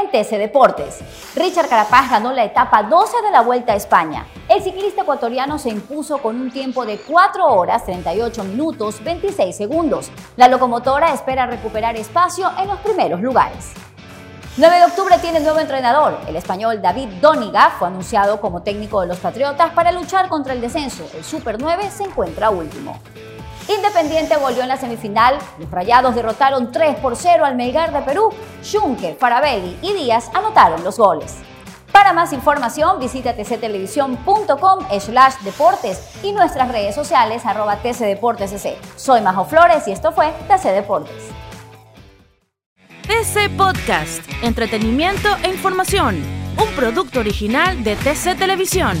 en TC Deportes. Richard Carapaz ganó la etapa 12 de la Vuelta a España. El ciclista ecuatoriano se impuso con un tiempo de 4 horas 38 minutos 26 segundos. La locomotora espera recuperar espacio en los primeros lugares. 9 de octubre tiene nuevo entrenador. El español David Doniga fue anunciado como técnico de los Patriotas para luchar contra el descenso. El Super 9 se encuentra último. Independiente volvió en la semifinal. Los Rayados derrotaron 3 por 0 al Melgar de Perú. Junque, Farabelli y Díaz anotaron los goles. Para más información visita tctelevisión.com slash deportes y nuestras redes sociales arroba tcdeportesc. Soy Majo Flores y esto fue TC Deportes. TC Podcast, entretenimiento e información, un producto original de TC Televisión.